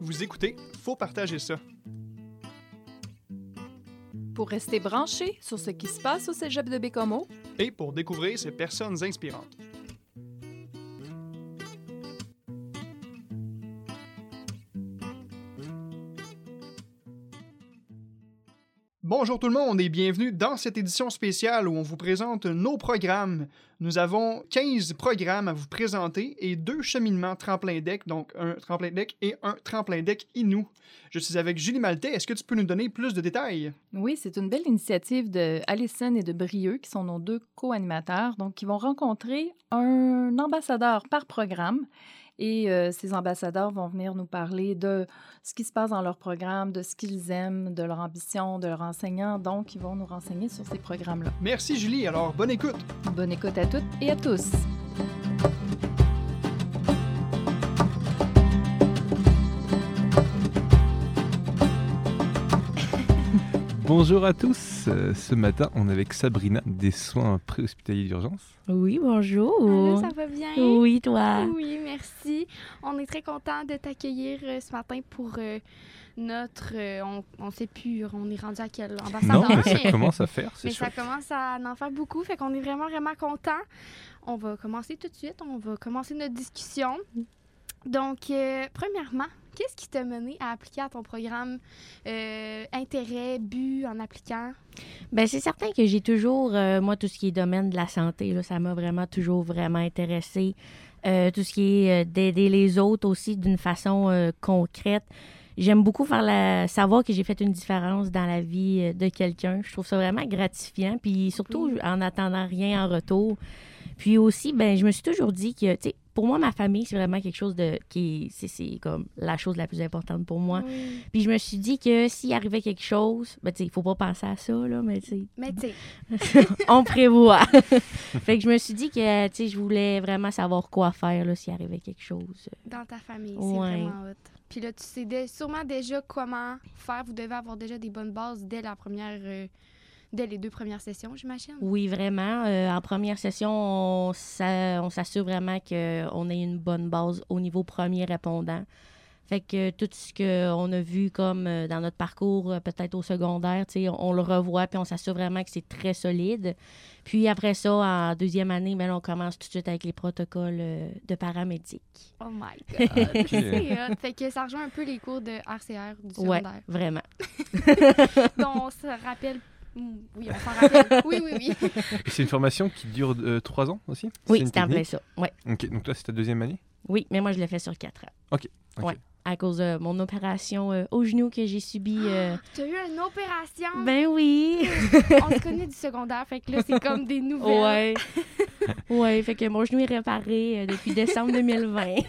Vous écoutez, faut partager ça. Pour rester branché sur ce qui se passe au cégep de Bécomo, Et pour découvrir ces personnes inspirantes. Bonjour tout le monde et bienvenue dans cette édition spéciale où on vous présente nos programmes. Nous avons 15 programmes à vous présenter et deux cheminements tremplin deck, donc un tremplin deck et un tremplin deck Inou. Je suis avec Julie Maltais. Est-ce que tu peux nous donner plus de détails? oui, c'est une belle initiative de Alison et de Brieux, qui sont nos deux co-animateurs, donc qui vont rencontrer un ambassadeur par programme. Et euh, ces ambassadeurs vont venir nous parler de ce qui se passe dans leur programme, de ce qu'ils aiment, de leur ambition, de leur enseignant. Donc, ils vont nous renseigner sur ces programmes-là. Merci Julie, alors bonne écoute. Bonne écoute à toutes et à tous. Bonjour à tous. Euh, ce matin, on est avec Sabrina des soins préhospitaliers d'urgence. Oui, bonjour. Allô, ça va bien? Oui, toi. Oui, merci. On est très content de t'accueillir euh, ce matin pour euh, notre. euh, on, on sait plus, on est rendu à quel ambassadeur? Non, mais ça commence à faire, c'est mais ça commence à en faire beaucoup, fait qu'on est vraiment, vraiment content. On va commencer tout de suite, on va commencer notre discussion. Donc, euh, premièrement, qu'est-ce qui t'a mené à appliquer à ton programme euh, intérêt, but en appliquant? Ben, c'est certain que j'ai toujours, euh, moi, tout ce qui est domaine de la santé, là, ça m'a vraiment toujours vraiment intéressé. Euh, tout ce qui est d'aider les autres aussi d'une façon concrète. J'aime beaucoup faire la, savoir que j'ai fait une différence dans la vie de quelqu'un. Je trouve ça vraiment gratifiant. Puis surtout en attendant rien en retour. Puis aussi, ben, je me suis toujours dit que, tu sais, pour moi, ma famille, c'est vraiment quelque chose de qui c'est, c'est comme la chose la plus importante pour moi. Oui. Puis je me suis dit que s'il arrivait quelque chose, ben tu sais, il faut pas penser à ça là, mais tu Mais on prévoit. fait que je me suis dit que tu sais, je voulais vraiment savoir quoi faire là s'il arrivait quelque chose. dans ta famille, c'est vraiment hot. Puis là, tu sais sûrement déjà comment faire. Vous devez avoir déjà des bonnes bases dès la première, euh, dès les deux premières sessions, j'imagine? Oui, vraiment. Euh, en première session, on s'a- on s'assure vraiment qu'on ait une bonne base au niveau premier répondant. Fait que tout ce qu'on a vu comme euh, dans notre parcours, euh, peut-être au secondaire, tu sais, on, on le revoit puis on s'assure vraiment que c'est très solide. Puis après ça, en deuxième année, ben, on commence tout de suite avec les protocoles de paramédic. Oh my God. Fait que ça rejoint un peu les cours de RCR du Ouais, secondaire. vraiment. dont on se rappelle. Oui, rappelle. Oui, oui, oui. Et c'est une formation qui dure euh, trois ans aussi Oui, en plein technique ça. Ouais. Ok, donc là, c'est ta deuxième année Oui, mais moi, je l'ai fait sur quatre ans. Ok. Ouais. À cause de mon opération euh, au genou que j'ai subie. euh, Tu as eu une opération? Ben oui! On se connaît du secondaire, fait que là, c'est comme des nouvelles. Ouais. ouais, fait que mon genou est réparé euh, depuis décembre 2020.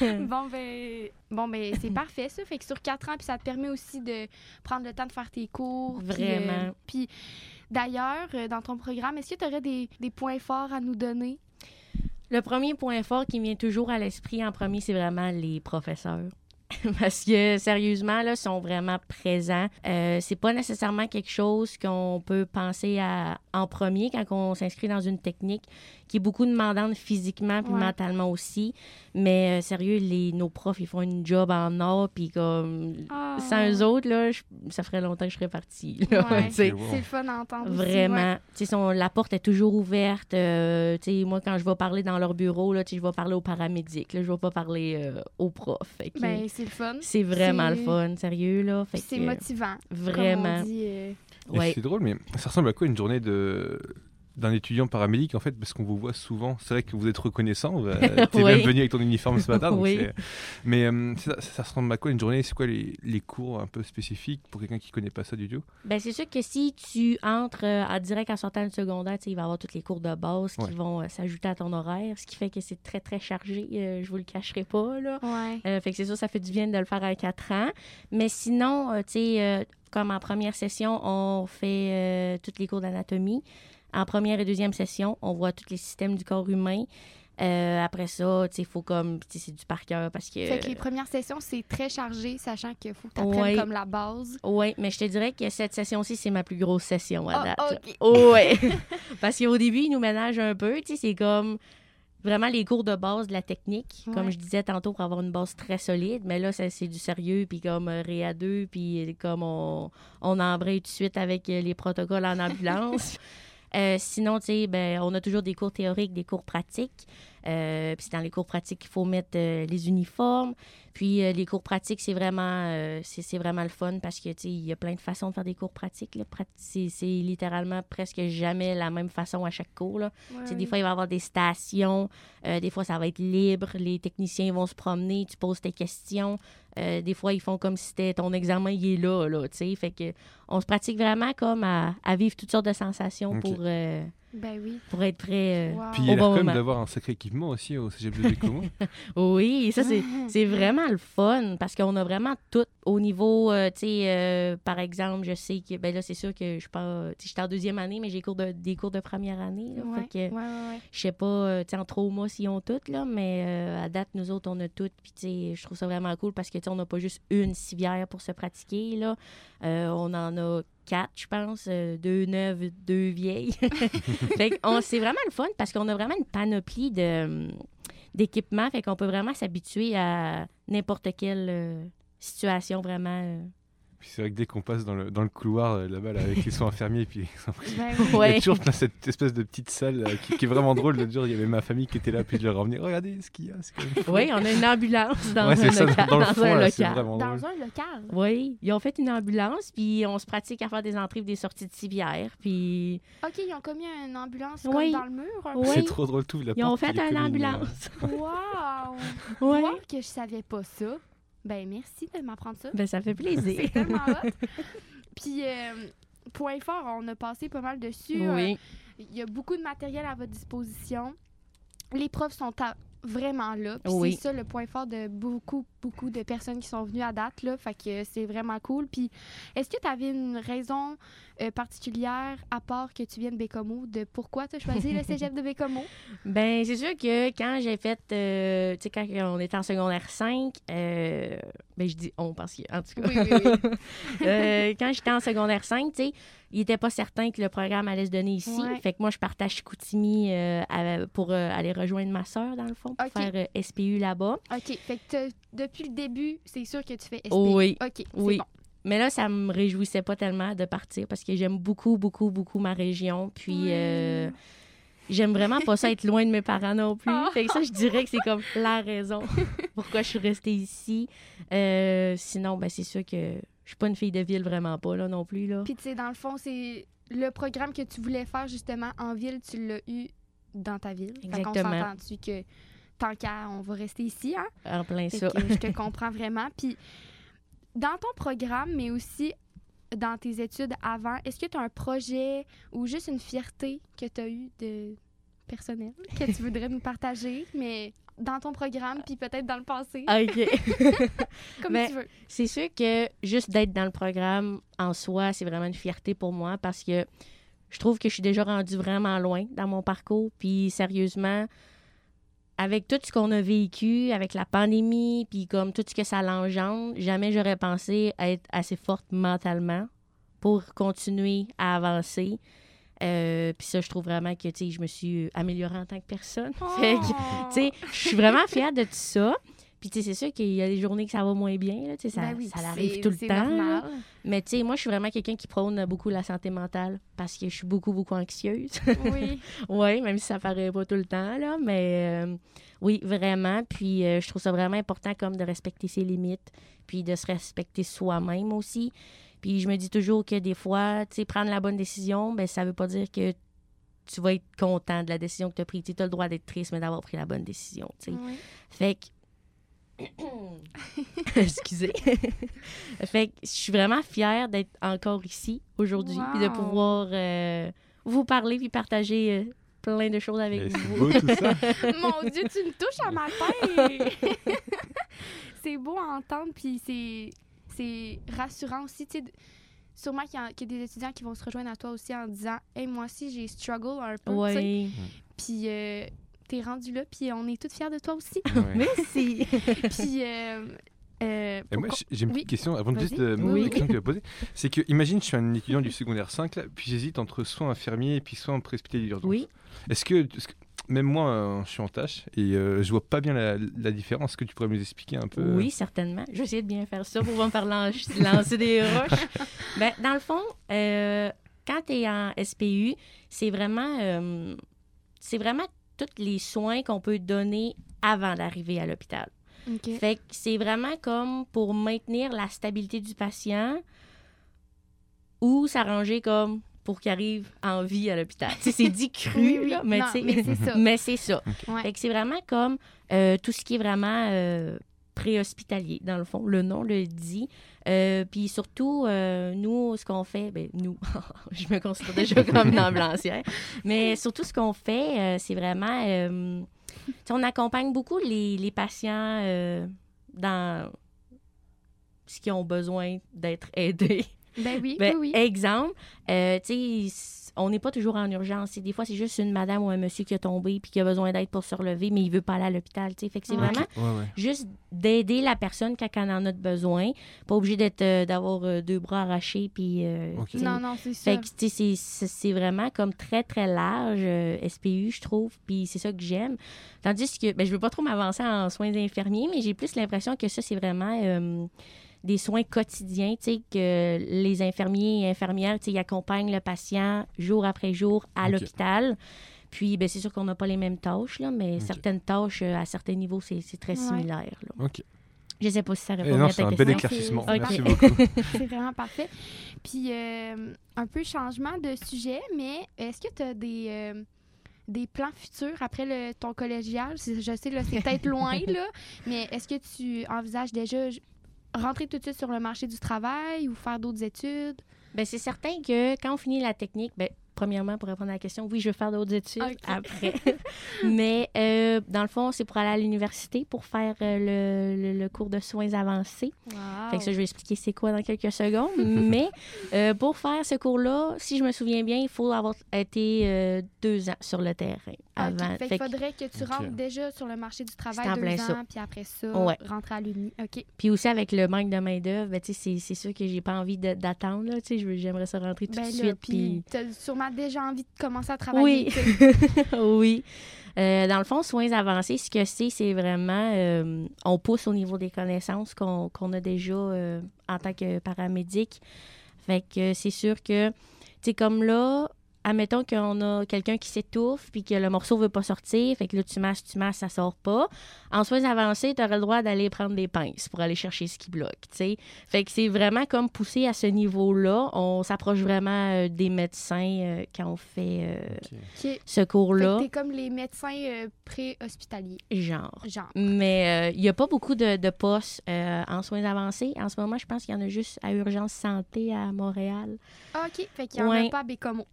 Bon, ben, bon, ben c'est parfait, ça. Fait que sur quatre ans, puis ça te permet aussi de prendre le temps de faire tes cours. euh, Vraiment. Puis, d'ailleurs, euh, dans ton programme, est-ce que tu aurais des, des points forts à nous donner? Le premier point fort qui me vient toujours à l'esprit en premier, c'est vraiment les professeurs. Parce que sérieusement, là, sont vraiment présents. Euh, c'est pas nécessairement quelque chose qu'on peut penser à en premier quand on s'inscrit dans une technique qui est beaucoup demandante physiquement puis Ouais. mentalement aussi. Mais euh, sérieux, les, nos profs, ils font une job en or puis comme Ah. sans eux autres, là, je- ça ferait longtemps que je serais partie. Ouais. C'est le fun à entendre aussi, Vraiment. sais, son- la porte est toujours ouverte. euh, tu sais, moi, quand je vais parler dans leur bureau, là, tu sais, je vais parler aux paramédics. Là, je vais pas parler euh, aux profs. Ben, c'est le fun. c'est vraiment le fun, sérieux. Là. C'est motivant. Vraiment. Dit, euh, Ouais. C'est drôle, mais ça ressemble à quoi une journée de d'un étudiant paramédic en fait parce qu'on vous voit souvent c'est vrai que vous êtes reconnaissant euh, t'es Oui. même venu avec ton uniforme ce matin Oui. mais euh, ça, ça ressemble à quoi une journée? C'est quoi les, les cours un peu spécifiques pour quelqu'un qui connaît pas ça du tout? Ben, c'est sûr que si tu entres euh, en direct en sortant du secondaire, tu il va y avoir tous les cours de base Ouais. qui vont euh, s'ajouter à ton horaire, ce qui fait que c'est très, très chargé. euh, je vous le cacherai pas, là. ouais. Euh, fait que c'est sûr, ça fait du bien de le faire à 4 ans. Mais sinon, euh, tu sais, euh, comme en première session, on fait euh, tous les cours d'anatomie. En première et deuxième session, on voit tous les systèmes du corps humain. Euh, après ça, il faut comme, c'est du par cœur parce que... Fait que les premières sessions, c'est très chargé, sachant qu'il faut que tu apprennes Ouais. comme la base. Oui, mais je te dirais que cette session-ci, c'est ma plus grosse session à Ah, date. Ouais. Parce qu'au début, ils nous ménagent un peu. C'est comme. vraiment les cours de base de la technique, comme je disais tantôt, pour avoir une base très solide. Mais là, c'est du sérieux, puis comme euh, Réa 2, puis comme on, on embraye tout de suite avec euh, les protocoles en ambulance. Euh, sinon, tu sais, ben, on a toujours des cours théoriques, des cours pratiques. Euh, puis c'est dans les cours pratiques qu'il faut mettre euh, les uniformes. Puis euh, les cours pratiques, c'est vraiment, euh, c'est, c'est vraiment le fun parce que, tu sais, il y a plein de façons de faire des cours pratiques. là. Prat- C'est, c'est littéralement presque jamais la même façon à chaque cours. Là. Tu sais, Des fois, il va y avoir des stations. euh, des fois, ça va être libre. Les techniciens vont se promener. Tu poses tes questions. Euh, des fois, ils font comme si c'était ton examen, il est là. là tu sais. fait que on se pratique vraiment comme à, à vivre toutes sortes de sensations pour, euh, Ben oui. pour être prêt. euh, Wow. Puis il y a Au l'air bon quand même d'avoir un sacré équipement aussi au Cégep de Bécomo. Oui, ça, c'est, c'est vraiment le fun parce qu'on a vraiment tout au niveau, euh, tu sais, euh, par exemple, je sais que, ben là, c'est sûr que je suis pas, tu sais, j'étais en deuxième année, mais j'ai cours de, des cours de première année. là. Ouais, fait que, ouais, ouais, ouais. je sais pas, euh, tu sais, en trauma s'ils ont toutes, là, mais euh, à date, nous autres, on a toutes. Puis, tu sais, je trouve ça vraiment cool parce que, tu sais, on n'a pas juste une civière pour se pratiquer, là. Euh, on en a quatre, je pense, euh, deux neuves, deux vieilles. fait que on- c'est vraiment le fun parce qu'on a vraiment une panoplie de, d'équipements. Fait qu'on peut vraiment s'habituer à n'importe quelle euh, situation, vraiment. Puis c'est vrai que dès qu'on passe dans le, dans le couloir euh, là-bas là, avec les soins infirmiers, puis Ben oui. Il y a Ouais. toujours dans cette espèce de petite salle euh, qui, qui est vraiment drôle. L'autre jour, il y avait ma famille qui était là, puis je leur revenais. Regardez ce qu'il y a. Oui, on a une ambulance dans Ouais, un c'est ça, local. dans le dans fond, un là, local. drôle. Dans un local? Oui, ils ont fait une ambulance, puis on se pratique à faire des entrées et des sorties de civière. Puis OK, ils ont commis une ambulance Oui. comme dans le mur? Oui. C'est trop drôle tout. La ils ont fait une ambulance. peu. Wow! Voir que je savais pas ça. Ben merci de m'apprendre ça. Ben, ça fait plaisir. C'est tellement hot. Puis, euh, point fort, on a passé pas mal dessus. Euh, Oui. Il y a beaucoup de matériel à votre disposition. Les profs sont à- vraiment là. Puis Oui. c'est ça le point fort de beaucoup, beaucoup de personnes qui sont venues à date. Là. Fait que c'est vraiment cool. Puis est-ce que tu avais une raison euh, particulière, à part que tu viennes de Bécomo, de pourquoi tu as choisi le cégep de Bécomo? Ben, c'est sûr que quand j'ai fait, euh, tu sais, quand on était en secondaire 5, euh, ben, je dis on parce que, en tout cas, Oui, oui, oui. Quand j'étais en secondaire 5, tu sais, il n'était pas certain que le programme allait se donner ici. Ouais. Fait que moi, je euh, à- pour aller rejoindre ma soeur, dans le fond, pour faire SPU là-bas. OK. Fait que depuis le début, c'est sûr que tu fais SPI. Oui. OK, Oui. bon. Mais là, ça me réjouissait pas tellement de partir parce que j'aime beaucoup, beaucoup, beaucoup ma région. Puis, euh, j'aime vraiment pas ça être loin de mes parents non plus. Ah. Fait que ça, je dirais que c'est comme la raison pourquoi je suis restée ici. Euh, sinon, ben, c'est sûr que je suis pas une fille de ville, vraiment pas, là, non plus, là. Puis, tu sais, dans le fond, c'est le programme que tu voulais faire justement en ville, tu l'as eu dans ta ville. Fait qu'on Exactement. s'entend-tu que tant qu'à, on va rester ici, hein? En plein Fait ça. que je te comprends vraiment. Puis, dans ton programme, mais aussi dans tes études avant, est-ce que tu as un projet ou juste une fierté que tu as eue de personnel que tu voudrais nous partager, mais dans ton programme, puis peut-être dans le passé, OK. comme ben, tu veux. C'est sûr que juste d'être dans le programme en soi, c'est vraiment une fierté pour moi parce que je trouve que je suis déjà rendue vraiment loin dans mon parcours. Puis sérieusement, avec tout ce qu'on a vécu, avec la pandémie, puis comme tout ce que ça l'engendre, jamais j'aurais pensé être assez forte mentalement pour continuer à avancer. Euh, puis ça, je trouve vraiment que, tu sais, je me suis améliorée en tant que personne. Je suis vraiment fière de tout ça. Puis, tu sais, c'est sûr qu'il y a des journées que ça va moins bien, là, tu sais, ça, Ben oui, ça arrive tout le temps. normal. Mais, tu sais, moi, je suis vraiment quelqu'un qui prône beaucoup la santé mentale parce que je suis beaucoup, beaucoup anxieuse. Oui. oui, même si ça paraît pas tout le temps, là. Mais, euh, oui, vraiment. Puis, euh, je trouve ça vraiment important, comme, de respecter ses limites, puis de se respecter soi-même aussi. Puis, je me dis toujours que des fois, tu sais, prendre la bonne décision, ben ça veut pas dire que tu vas être content de la décision que tu as prise. Tu as le droit d'être triste, mais d'avoir pris la bonne décision. Oui. Fait que. Excusez. fait que je suis vraiment fière d'être encore ici aujourd'hui puis de pouvoir euh, vous parler puis partager euh, plein de choses avec Mais vous. beau tout ça. Mon Dieu, tu me touches à ma tête! c'est beau à entendre, puis c'est, c'est rassurant aussi. Tu sais, de- sûrement qu'il y, a, qu'il y a des étudiants qui vont se rejoindre à toi aussi en disant Hey, moi aussi, j'ai struggle un peu. Puis euh, t'es rendu là, puis on est toutes fiers de toi aussi. Ouais. Merci. puis. euh, euh, Et moi, j'ai- une petite Oui. question avant de juste euh, Oui. question que tu as posée. C'est que, imagine, je suis un étudiant du secondaire 5, là, puis j'hésite entre soins infirmiers et puis soins en hospitalier d'urgence. Oui. Est-ce que, même moi, euh, je suis en tâche et je vois pas bien la, la différence? Est-ce que tu pourrais nous expliquer un peu? Oui, certainement. Je vais essayer de bien faire ça pour pas me faire lancer, des roches. Ben, dans le fond, quand tu es en SPU, c'est vraiment, c'est vraiment tous les soins qu'on peut donner avant d'arriver à l'hôpital. Fait que c'est vraiment comme pour maintenir la stabilité du patient ou s'arranger comme pour qu'il arrive en vie à l'hôpital. C'est dit cru, Oui, oui. là, mais Non, mais c'est ça. mais c'est ça. Ouais. Fait que c'est vraiment comme euh, tout ce qui est vraiment euh, préhospitalier, dans le fond. Le nom le dit. Euh, Puis surtout, euh, nous, ce qu'on fait, ben nous, je me considère déjà comme une ambulancière, mais surtout ce qu'on fait, euh, c'est vraiment, on accompagne beaucoup les, les patients dans ce qui ont besoin d'être aidés. Ben oui, Ben, oui, oui. Exemple, euh, tu sais, on n'est pas toujours en urgence. Des fois, c'est juste une madame ou un monsieur qui a tombé puis qui a besoin d'aide pour se relever, mais il veut pas aller à l'hôpital. tu sais. Fait que c'est Ouais. vraiment Ouais, ouais. juste d'aider la personne quand elle en a besoin. Pas obligé d'être euh, d'avoir euh, deux bras arrachés puis. euh, Ok. tu sais. Non, non, c'est ça. Fait que, tu sais, c'est- vraiment comme très, très large, SPU, je trouve. Puis c'est ça que j'aime. Tandis que, ben, je veux pas trop m'avancer en soins infirmiers, mais j'ai plus l'impression que ça, c'est vraiment des soins quotidiens, tu sais, que les infirmiers et infirmières, tu sais, ils accompagnent le patient jour après jour à l'hôpital. Puis, ben, c'est sûr qu'on n'a pas les mêmes tâches, là, mais certaines tâches, euh, à certains niveaux, c'est c'est très Ouais. similaire. Là. Ok. Je sais pas si ça Eh répond non, à c'est ta un question. bel éclaircissement. Merci beaucoup. C'est vraiment parfait. Puis, euh, un peu changement de sujet, mais est-ce que tu as des, euh, des plans futurs après le, ton collégial? C'est- Je sais, là, c'est peut-être loin, là, mais est-ce que tu envisages déjà rentrer tout de suite sur le marché du travail ou faire d'autres études? Ben, c'est certain que quand on finit la technique, ben, premièrement, pour répondre à la question, oui, je vais faire d'autres études après. Mais euh, dans le fond, c'est pour aller à l'université pour faire euh, le, le- le cours de soins avancés. Fait que ça, je vais expliquer c'est quoi dans quelques secondes. Mais euh, pour faire ce cours-là, si je me souviens bien, il faut avoir été euh, deux ans sur le terrain avant. OK. Fait Fait qu'il que- faudrait que tu rentres déjà sur le marché du travail deux plein ans, ça. puis après ça, Ouais. rentrer à l'uni. OK. Puis aussi avec le manque de main-d'œuvre, ben, tu sais, c'est sûr que j'ai pas envie d'attendre. là, tu sais, je veux- J'aimerais ça rentrer tout Ben de là, suite. puis déjà envie de commencer à travailler. Oui. oui. Euh, dans le fond, soins avancés, ce que c'est, c'est vraiment, euh, on pousse au niveau des connaissances qu'on qu'on a déjà euh, en tant que paramédic. Fait que c'est sûr que, tu sais, comme là, admettons qu'on a quelqu'un qui s'étouffe puis que le morceau veut pas sortir, fait que là, tu masses, tu masses, ça sort pas. En soins avancés, tu aurais le droit d'aller prendre des pinces pour aller chercher ce qui bloque, tu sais. Fait que c'est vraiment comme poussé à ce niveau-là. On s'approche vraiment euh, des médecins euh, quand on fait euh, ce Fait cours-là. que t'es comme les médecins euh, pré-hospitaliers, Genre. genre. Mais il n'y a pas beaucoup de, de postes euh, en soins avancés. En ce moment, je pense qu'il y en a juste à Urgence Santé à Montréal. Ah, OK. Fait qu'il n'y en Ouais. a pas à Bécomo.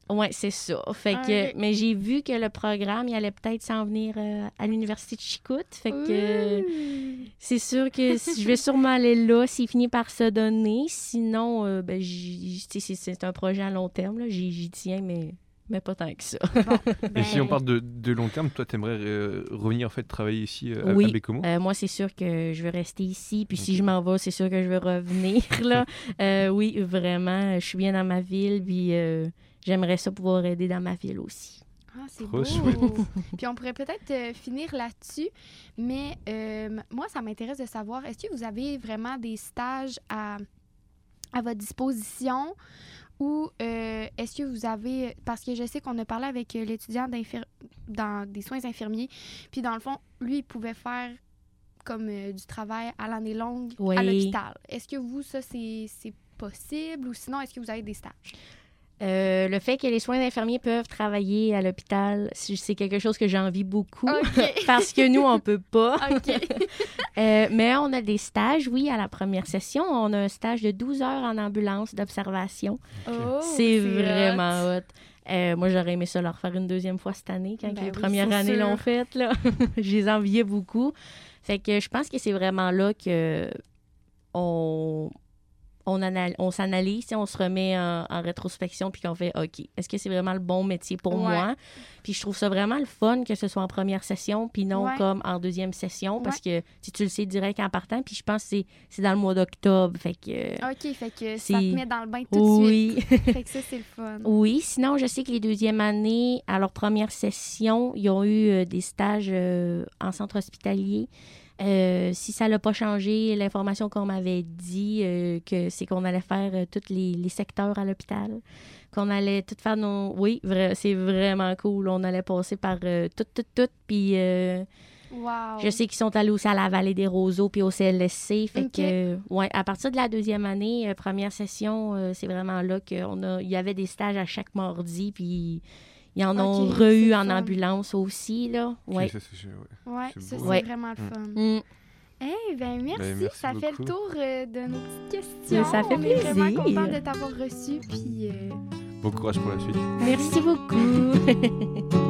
C'est ça. Fait Ah, que. Mais j'ai vu que le programme, il allait peut-être s'en venir euh, à l'Université de Chicoute. Fait que c'est sûr que si- je vais sûrement aller là s'il finit par se donner. Sinon, euh, ben, c'est c'est un projet à long terme. là. J'y j'y tiens, mais, mais pas tant que ça. Et si Ben, on parle de, de long terme, toi, tu aimerais revenir en fait travailler ici euh, à, Oui. à Bécomo Euh, moi, c'est sûr que je veux rester ici. Puis si je m'en vais, c'est sûr que je veux revenir. Là. Euh, oui, vraiment. Je suis bien dans ma ville. Puis euh, j'aimerais ça pouvoir aider dans ma ville aussi. Ah, c'est beau. chouette. Puis on pourrait peut-être euh, finir là-dessus, mais euh, moi, ça m'intéresse de savoir, est-ce que vous avez vraiment des stages à, à votre disposition? Ou euh, est-ce que vous avez, parce que je sais qu'on a parlé avec l'étudiant d'infir- dans des soins infirmiers, puis dans le fond, lui, il pouvait faire comme euh, du travail à l'année longue à l'hôpital. Est-ce que vous, ça, c'est c'est possible? Ou sinon, est-ce que vous avez des stages? Euh, le fait que les soins infirmiers peuvent travailler à l'hôpital, c'est quelque chose que j'envie beaucoup. Parce que nous, on peut pas. Euh, mais on a des stages, oui, à la première session. On a un stage de 12 heures en ambulance d'observation. Oh, c'est vraiment hot. Euh, moi, j'aurais aimé ça leur faire une deuxième fois cette année, quand Ben les oui, premières années l'ont fait. Là. je les enviais beaucoup. Fait que je pense que c'est vraiment là que on, on, anal- on s'analyse, on se remet en, en rétrospection, puis qu'on fait OK, est-ce que c'est vraiment le bon métier pour Ouais. moi? Puis je trouve ça vraiment le fun que ce soit en première session, puis non Ouais. comme en deuxième session, parce que si tu le sais direct en partant, puis je pense que c'est- c'est dans le mois d'octobre. Fait que. OK, fait que ça te met dans le bain tout de oui. suite. Fait que ça, c'est le fun. Oui, sinon, je sais que les deuxièmes années, à leur première session, ils ont eu euh, des stages euh, en centre hospitalier. Euh, si ça n'a pas changé, l'information qu'on m'avait dit, euh, que c'est qu'on allait faire euh, tous les, les secteurs à l'hôpital, qu'on allait tout faire nos... Oui, vrai, c'est vraiment cool. On allait passer par tout, tout, tout. Puis Wow. je sais qu'ils sont allés aussi à la Vallée des Roseaux puis au CLSC. Fait que, ouais, à partir de la deuxième année, première session, c'est vraiment là qu'on a, il y avait des stages à chaque mardi, puis ils en ont Ok, re-eu en fun. ambulance aussi, là. Ok, Ouais. ça, c'est- ouais. Ouais, ça, beau. Ouais. vraiment le fun. Mm. Eh ben merci, Ben, merci ça fait le tour euh, de nos petites questions. Ça fait On est vraiment plaisir. content de t'avoir reçu puis euh, Bon courage pour la suite. Merci beaucoup.